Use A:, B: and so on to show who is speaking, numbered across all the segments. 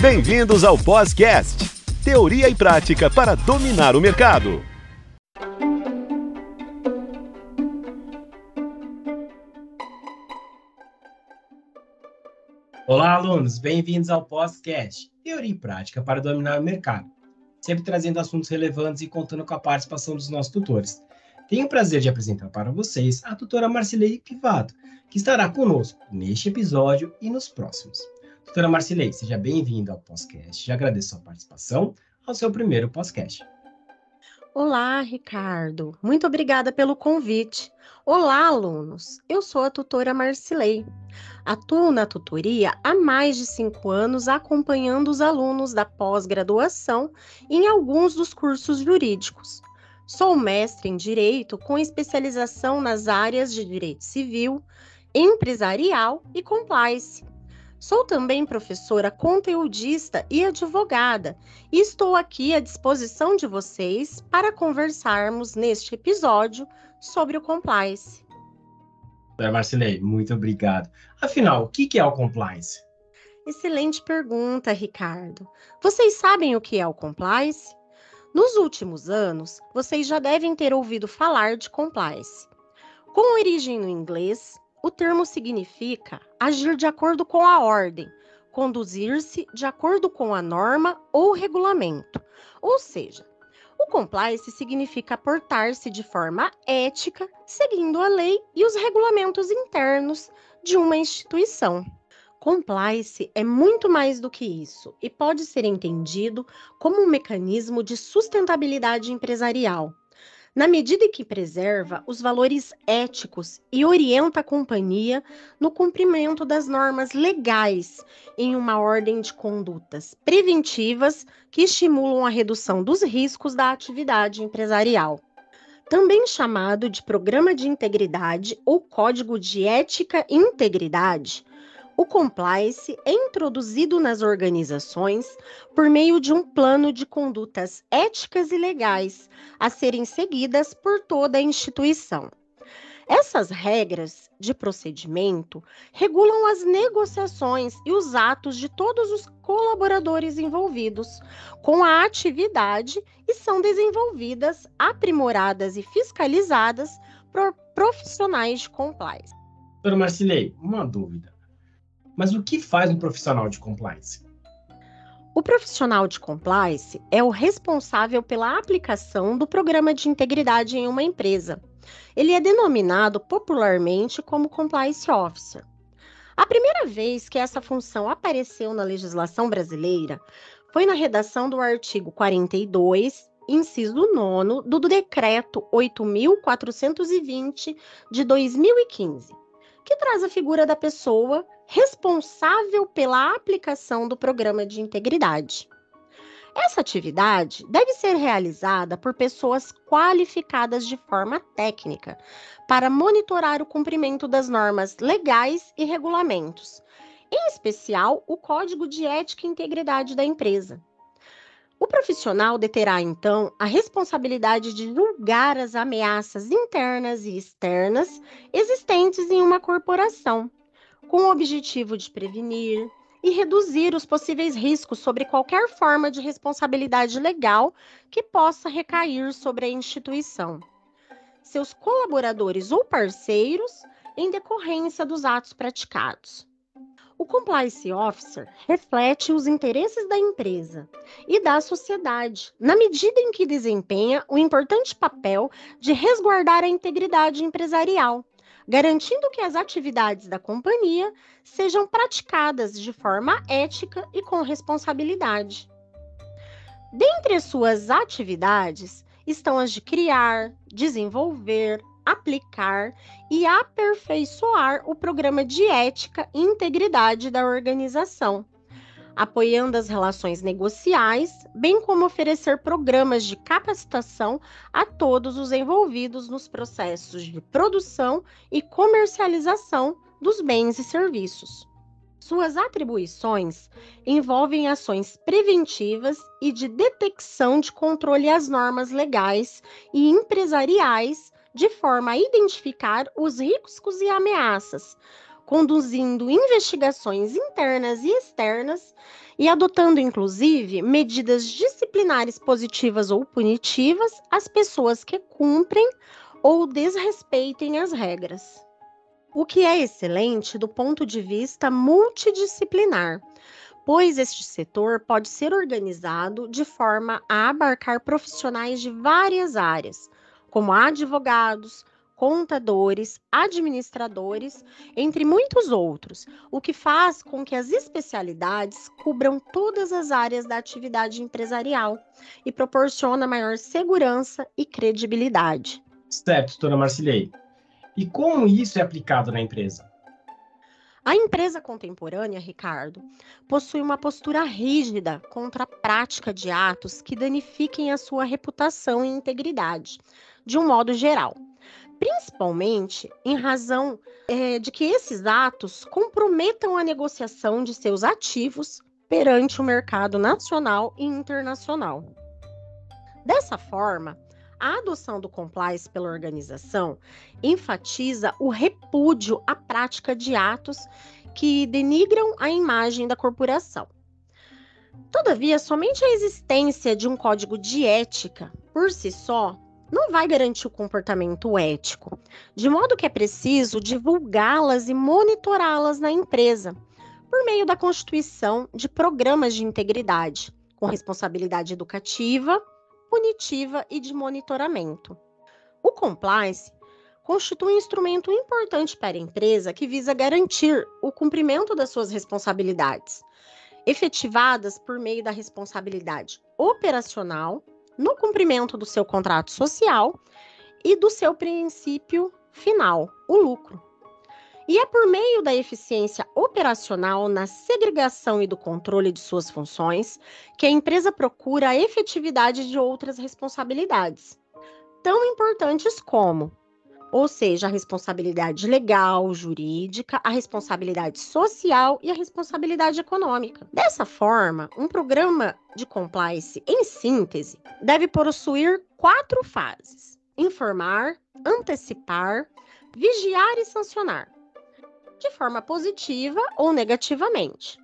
A: Bem-vindos ao Podcast, teoria e prática para dominar o mercado.
B: Olá, alunos, bem-vindos ao Podcast, teoria e prática para dominar o mercado. Sempre trazendo assuntos relevantes e contando com a participação dos nossos tutores. Tenho o prazer de apresentar para vocês a tutora Marcilei Pivato, que estará conosco neste episódio e nos próximos. Doutora Marcilei, seja bem-vinda ao podcast. Já agradeço a participação ao seu primeiro podcast.
C: Olá, Ricardo. Muito obrigada pelo convite. Olá, alunos. Eu sou a tutora Marcilei. Atuo na tutoria há mais de cinco anos, acompanhando os alunos da pós-graduação em alguns dos cursos jurídicos. Sou mestre em Direito com especialização nas áreas de Direito Civil, Empresarial e Compliance. Sou também professora conteudista e advogada e estou aqui à disposição de vocês para conversarmos neste episódio sobre o compliance.
B: Marcinei, muito obrigado. Afinal, o que é o compliance?
C: Excelente pergunta, Ricardo. Vocês sabem o que é o compliance? Nos últimos anos, vocês já devem ter ouvido falar de compliance. Com origem no inglês, o termo significa agir de acordo com a ordem, conduzir-se de acordo com a norma ou regulamento. Ou seja, o compliance significa portar-se de forma ética, seguindo a lei e os regulamentos internos de uma instituição. Compliance é muito mais do que isso e pode ser entendido como um mecanismo de sustentabilidade empresarial na medida em que preserva os valores éticos e orienta a companhia no cumprimento das normas legais em uma ordem de condutas preventivas que estimulam a redução dos riscos da atividade empresarial. Também chamado de Programa de Integridade ou Código de Ética e Integridade, o compliance é introduzido nas organizações por meio de um plano de condutas éticas e legais a serem seguidas por toda a instituição. Essas regras de procedimento regulam as negociações e os atos de todos os colaboradores envolvidos com a atividade e são desenvolvidas, aprimoradas e fiscalizadas por profissionais de compliance.
B: Doutora Marcilei, uma dúvida. Mas o que faz um profissional de compliance?
C: O profissional de compliance é o responsável pela aplicação do programa de integridade em uma empresa. Ele é denominado popularmente como compliance officer. A primeira vez que essa função apareceu na legislação brasileira foi na redação do artigo 42, inciso 9 do decreto 8420 de 2015, que traz a figura da pessoa responsável pela aplicação do programa de integridade. Essa atividade deve ser realizada por pessoas qualificadas de forma técnica para monitorar o cumprimento das normas legais e regulamentos, em especial o Código de Ética e Integridade da empresa. O profissional deterá, então, a responsabilidade de julgar as ameaças internas e externas existentes em uma corporação com o objetivo de prevenir e reduzir os possíveis riscos sobre qualquer forma de responsabilidade legal que possa recair sobre a instituição, seus colaboradores ou parceiros em decorrência dos atos praticados. O Compliance Officer reflete os interesses da empresa e da sociedade, na medida em que desempenha o importante papel de resguardar a integridade empresarial garantindo que as atividades da companhia sejam praticadas de forma ética e com responsabilidade. Dentre suas atividades estão as de criar, desenvolver, aplicar e aperfeiçoar o programa de ética e integridade da organização apoiando as relações negociais, bem como oferecer programas de capacitação a todos os envolvidos nos processos de produção e comercialização dos bens e serviços. Suas atribuições envolvem ações preventivas e de detecção de controle às normas legais e empresariais, de forma a identificar os riscos e ameaças, conduzindo investigações internas e externas e adotando, inclusive, medidas disciplinares positivas ou punitivas às pessoas que cumprem ou desrespeitem as regras. O que é excelente do ponto de vista multidisciplinar, pois este setor pode ser organizado de forma a abarcar profissionais de várias áreas, como advogados, contadores, administradores, entre muitos outros, o que faz com que as especialidades cubram todas as áreas da atividade empresarial e proporciona maior segurança e credibilidade.
B: Certo, doutora Marcilei. E como isso é aplicado na empresa?
C: A empresa contemporânea, Ricardo, possui uma postura rígida contra a prática de atos que danifiquem a sua reputação e integridade, de um modo geral principalmente em razão é, de que esses atos comprometam a negociação de seus ativos perante o mercado nacional e internacional. Dessa forma, a adoção do compliance pela organização enfatiza o repúdio à prática de atos que denigram a imagem da corporação. Todavia, somente a existência de um código de ética por si só não vai garantir o comportamento ético, de modo que é preciso divulgá-las e monitorá-las na empresa, por meio da constituição de programas de integridade, com responsabilidade educativa, punitiva e de monitoramento. O compliance constitui um instrumento importante para a empresa que visa garantir o cumprimento das suas responsabilidades, efetivadas por meio da responsabilidade operacional no cumprimento do seu contrato social e do seu princípio final, o lucro. E é por meio da eficiência operacional na segregação e do controle de suas funções que a empresa procura a efetividade de outras responsabilidades, tão importantes como ou seja, a responsabilidade legal, jurídica, a responsabilidade social e a responsabilidade econômica. Dessa forma, um programa de compliance, em síntese, deve possuir quatro fases: informar, antecipar, vigiar e sancionar, de forma positiva ou negativamente.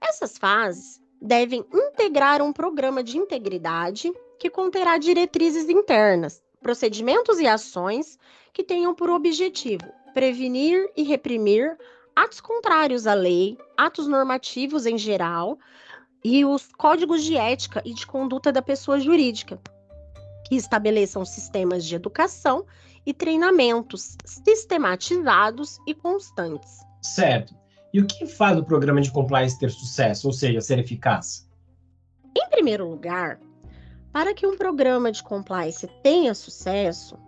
C: Essas fases devem integrar um programa de integridade que conterá diretrizes internas, procedimentos e ações que tenham por objetivo prevenir e reprimir atos contrários à lei, atos normativos em geral e os códigos de ética e de conduta da pessoa jurídica, que estabeleçam sistemas de educação e treinamentos sistematizados e constantes.
B: Certo. E o que faz o programa de compliance ter sucesso, ou seja, ser eficaz?
C: Em primeiro lugar, para que um programa de compliance tenha sucesso,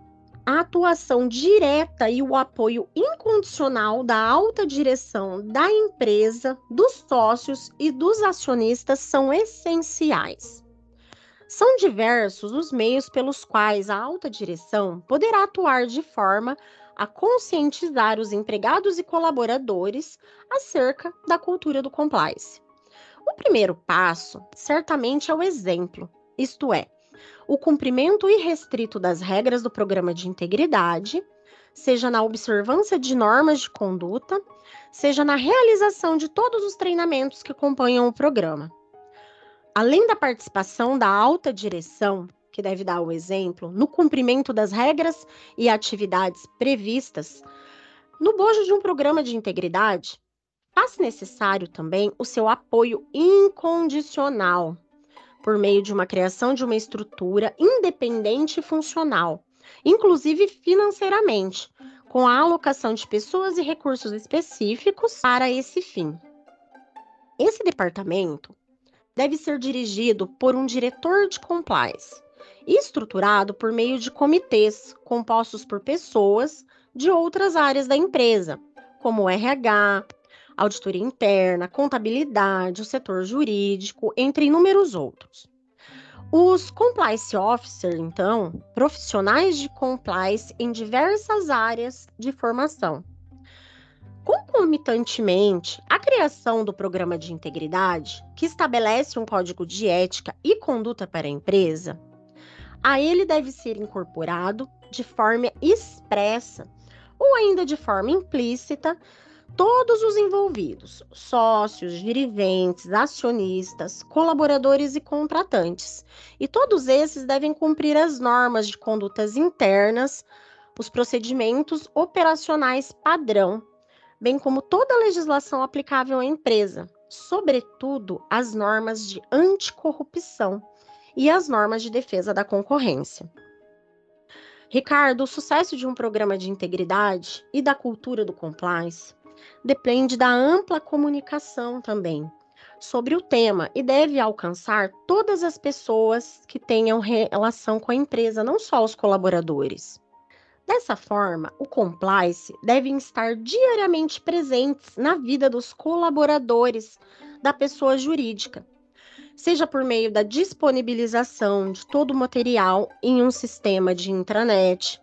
C: a atuação direta e o apoio incondicional da alta direção da empresa, dos sócios e dos acionistas são essenciais. São diversos os meios pelos quais a alta direção poderá atuar de forma a conscientizar os empregados e colaboradores acerca da cultura do compliance. O primeiro passo, certamente, é o exemplo, isto é, o cumprimento irrestrito das regras do programa de integridade, seja na observância de normas de conduta, seja na realização de todos os treinamentos que acompanham o programa. Além da participação da alta direção, que deve dar o exemplo, no cumprimento das regras e atividades previstas, no bojo de um programa de integridade, faz necessário também o seu apoio incondicional por meio de uma criação de uma estrutura independente e funcional, inclusive financeiramente, com a alocação de pessoas e recursos específicos para esse fim. Esse departamento deve ser dirigido por um diretor de compliance e estruturado por meio de comitês compostos por pessoas de outras áreas da empresa, como RH, auditoria interna, contabilidade, o setor jurídico, entre inúmeros outros. Os compliance officer, então, profissionais de compliance em diversas áreas de formação. Concomitantemente, a criação do programa de integridade, que estabelece um código de ética e conduta para a empresa, a ele deve ser incorporado de forma expressa ou ainda de forma implícita todos os envolvidos, sócios, dirigentes, acionistas, colaboradores e contratantes. E todos esses devem cumprir as normas de condutas internas, os procedimentos operacionais padrão, bem como toda a legislação aplicável à empresa, sobretudo as normas de anticorrupção e as normas de defesa da concorrência. Ricardo, o sucesso de um programa de integridade e da cultura do compliance depende da ampla comunicação também sobre o tema e deve alcançar todas as pessoas que tenham relação com a empresa, não só os colaboradores. Dessa forma, o compliance deve estar diariamente presentes na vida dos colaboradores da pessoa jurídica, seja por meio da disponibilização de todo o material em um sistema de intranet,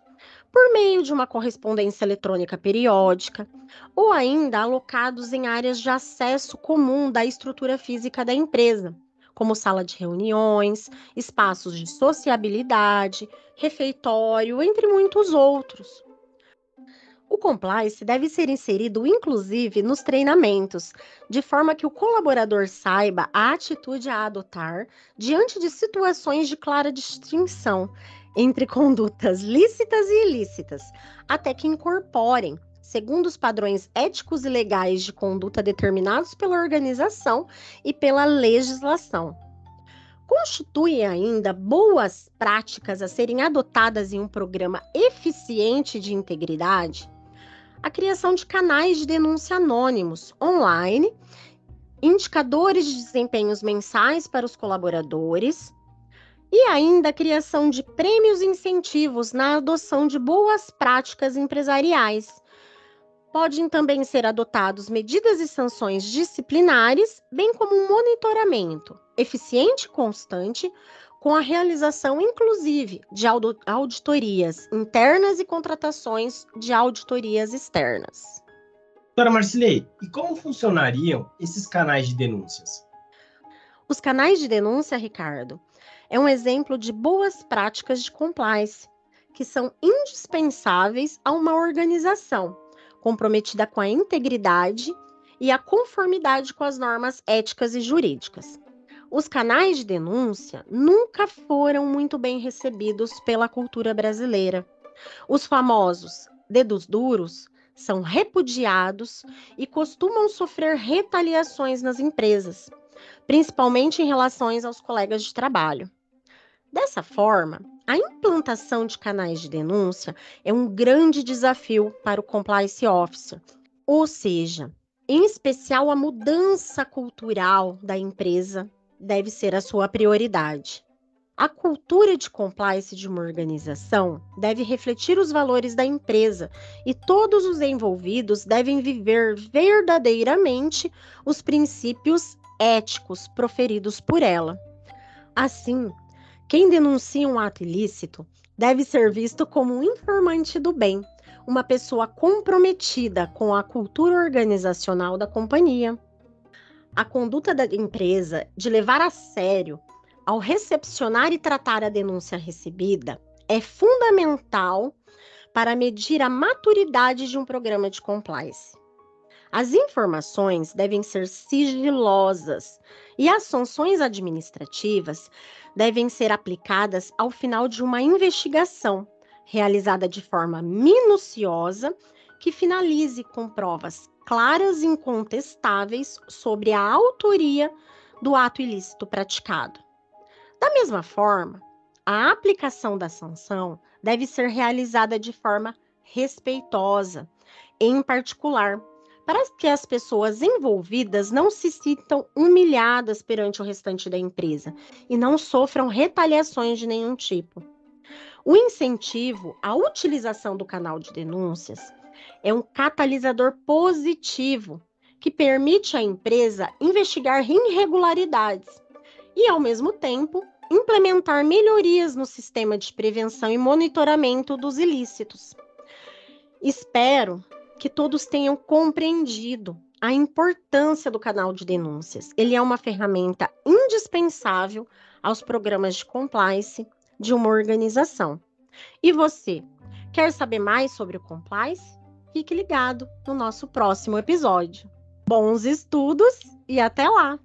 C: por meio de uma correspondência eletrônica periódica, ou ainda alocados em áreas de acesso comum da estrutura física da empresa, como sala de reuniões, espaços de sociabilidade, refeitório, entre muitos outros. O compliance deve ser inserido, inclusive, nos treinamentos, de forma que o colaborador saiba a atitude a adotar diante de situações de clara distinção entre condutas lícitas e ilícitas, até que incorporem, segundo os padrões éticos e legais de conduta determinados pela organização e pela legislação. Constitui ainda boas práticas a serem adotadas em um programa eficiente de integridade a criação de canais de denúncia anônimos online, indicadores de desempenhos mensais para os colaboradores e ainda a criação de prêmios e incentivos na adoção de boas práticas empresariais. Podem também ser adotados medidas e sanções disciplinares, bem como um monitoramento eficiente e constante com a realização, inclusive, de auditorias internas e contratações de auditorias externas.
B: Doutora Marcilei, e como funcionariam esses canais de denúncias?
C: Os canais de denúncia, Ricardo, é um exemplo de boas práticas de compliance, que são indispensáveis a uma organização comprometida com a integridade e a conformidade com as normas éticas e jurídicas. Os canais de denúncia nunca foram muito bem recebidos pela cultura brasileira. Os famosos dedos duros são repudiados e costumam sofrer retaliações nas empresas, principalmente em relação aos colegas de trabalho. Dessa forma, a implantação de canais de denúncia é um grande desafio para o compliance officer, ou seja, em especial a mudança cultural da empresa deve ser a sua prioridade. A cultura de compliance de uma organização deve refletir os valores da empresa e todos os envolvidos devem viver verdadeiramente os princípios éticos proferidos por ela. Assim, quem denuncia um ato ilícito deve ser visto como um informante do bem, uma pessoa comprometida com a cultura organizacional da companhia a conduta da empresa de levar a sério ao recepcionar e tratar a denúncia recebida é fundamental para medir a maturidade de um programa de compliance. As informações devem ser sigilosas e as sanções administrativas devem ser aplicadas ao final de uma investigação realizada de forma minuciosa que finalize com provas claras e incontestáveis sobre a autoria do ato ilícito praticado. Da mesma forma, a aplicação da sanção deve ser realizada de forma respeitosa, em particular, para que as pessoas envolvidas não se sintam humilhadas perante o restante da empresa e não sofram retaliações de nenhum tipo. O incentivo à utilização do canal de denúncias é um catalisador positivo que permite à empresa investigar irregularidades e, ao mesmo tempo, implementar melhorias no sistema de prevenção e monitoramento dos ilícitos. Espero que todos tenham compreendido a importância do canal de denúncias. Ele é uma ferramenta indispensável aos programas de compliance de uma organização. E você, quer saber mais sobre o compliance? fique ligado no nosso próximo episódio. Bons estudos e até lá!